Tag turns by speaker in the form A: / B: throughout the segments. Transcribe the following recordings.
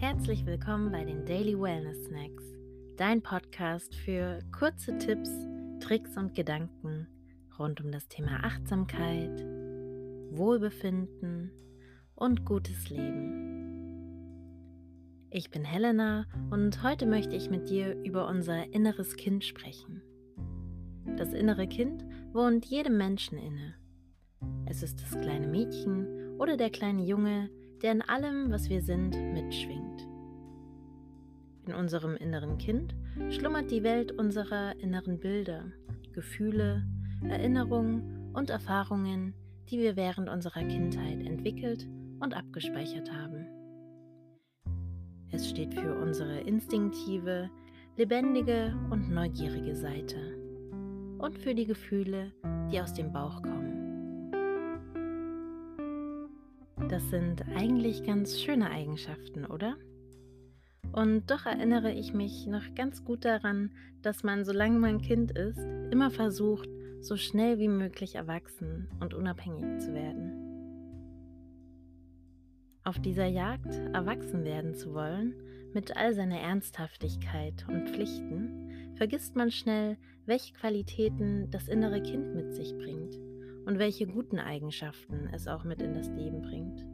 A: Herzlich willkommen bei den Daily Wellness Snacks, dein Podcast für kurze Tipps, Tricks und Gedanken rund um das Thema Achtsamkeit, Wohlbefinden und gutes Leben. Ich bin Helena und heute möchte ich mit dir über unser inneres Kind sprechen. Das innere Kind wohnt jedem Menschen inne. Es ist das kleine Mädchen oder der kleine Junge, der in allem, was wir sind, mitschwingt. In unserem inneren Kind schlummert die Welt unserer inneren Bilder, Gefühle, Erinnerungen und Erfahrungen, die wir während unserer Kindheit entwickelt und abgespeichert haben. Es steht für unsere instinktive, lebendige und neugierige Seite und für die Gefühle, die aus dem Bauch kommen. Das sind eigentlich ganz schöne Eigenschaften, oder? Und doch erinnere ich mich noch ganz gut daran, dass man, solange man Kind ist, immer versucht, so schnell wie möglich erwachsen und unabhängig zu werden. Auf dieser Jagd, erwachsen werden zu wollen, mit all seiner Ernsthaftigkeit und Pflichten, vergisst man schnell, welche Qualitäten das innere Kind mit sich bringt und welche guten Eigenschaften es auch mit in das Leben bringt.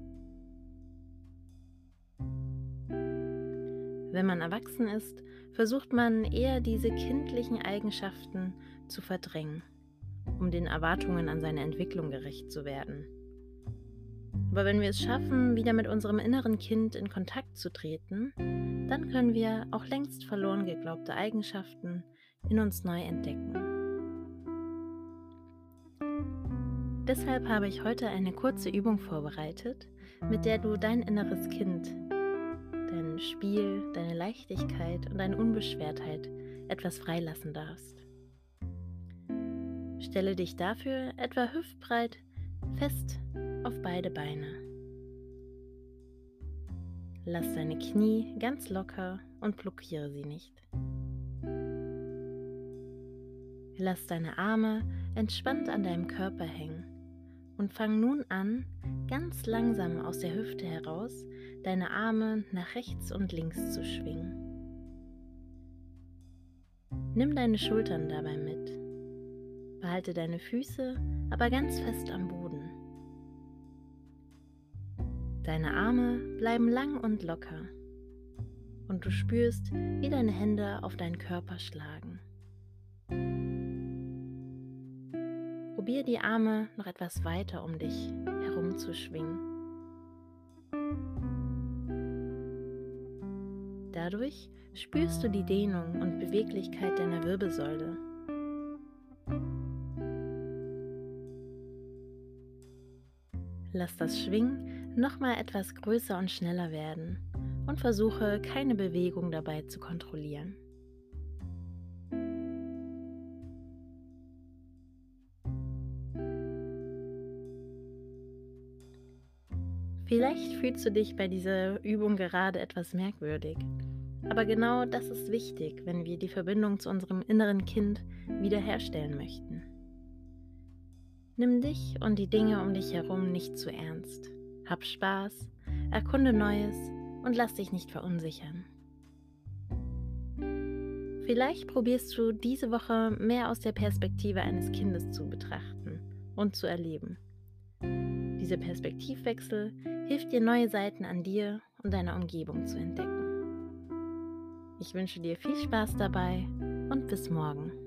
A: Wenn man erwachsen ist, versucht man eher diese kindlichen Eigenschaften zu verdrängen, um den Erwartungen an seine Entwicklung gerecht zu werden. Aber wenn wir es schaffen, wieder mit unserem inneren Kind in Kontakt zu treten, dann können wir auch längst verloren geglaubte Eigenschaften in uns neu entdecken. Deshalb habe ich heute eine kurze Übung vorbereitet, mit der du dein inneres Kind, dein Spiel, deine Leichtigkeit und deine Unbeschwertheit etwas freilassen darfst. Stelle dich dafür etwa hüftbreit fest auf beide Beine. Lass deine Knie ganz locker und blockiere sie nicht. Lass deine Arme entspannt an deinem Körper hängen und fang nun an, ganz langsam aus der Hüfte heraus deine Arme nach rechts und links zu schwingen. Nimm deine Schultern dabei mit. Behalte deine Füße aber ganz fest am Boden. Deine Arme bleiben lang und locker und du spürst, wie deine Hände auf deinen Körper schlagen. Probier die Arme noch etwas weiter um dich herum zu schwingen. Dadurch spürst du die Dehnung und Beweglichkeit deiner Wirbelsäule. Lass das Schwingen nochmal etwas größer und schneller werden und versuche keine Bewegung dabei zu kontrollieren. Vielleicht fühlst du dich bei dieser Übung gerade etwas merkwürdig. Aber genau das ist wichtig, wenn wir die Verbindung zu unserem inneren Kind wiederherstellen möchten. Nimm dich und die Dinge um dich herum nicht zu ernst. Hab Spaß, erkunde Neues und lass dich nicht verunsichern. Vielleicht probierst du diese Woche mehr aus der Perspektive eines Kindes zu betrachten und zu erleben. Dieser Perspektivwechsel hilft dir, neue Seiten an dir und deiner Umgebung zu entdecken. Ich wünsche dir viel Spaß dabei und bis morgen.